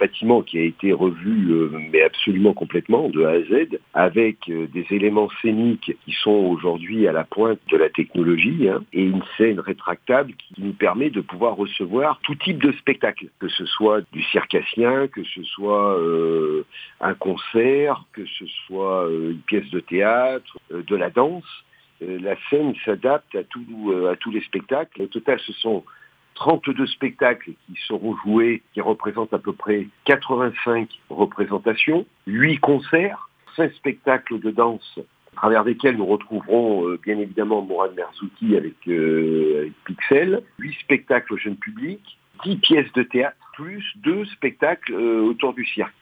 bâtiment qui a été revu euh, mais absolument complètement de A à Z, avec euh, des éléments scéniques qui sont aujourd'hui à la pointe de la technologie, hein, et une scène rétractable qui nous permet de pouvoir recevoir tout type de spectacle, que ce soit du circassien, que ce soit euh, un concert, que ce soit euh, une pièce de théâtre, euh, de la danse. Euh, la scène s'adapte à, tout- à tous les spectacles. Au total, ce sont 32 spectacles qui seront joués, qui représentent à peu près 85 représentations, 8 concerts, 5 spectacles de danse à travers lesquels nous retrouverons euh, bien évidemment Mourad Merzouki avec, euh, Pixel, 8 spectacles au jeune public, 10 pièces de théâtre, plus 2 spectacles euh, autour du cirque.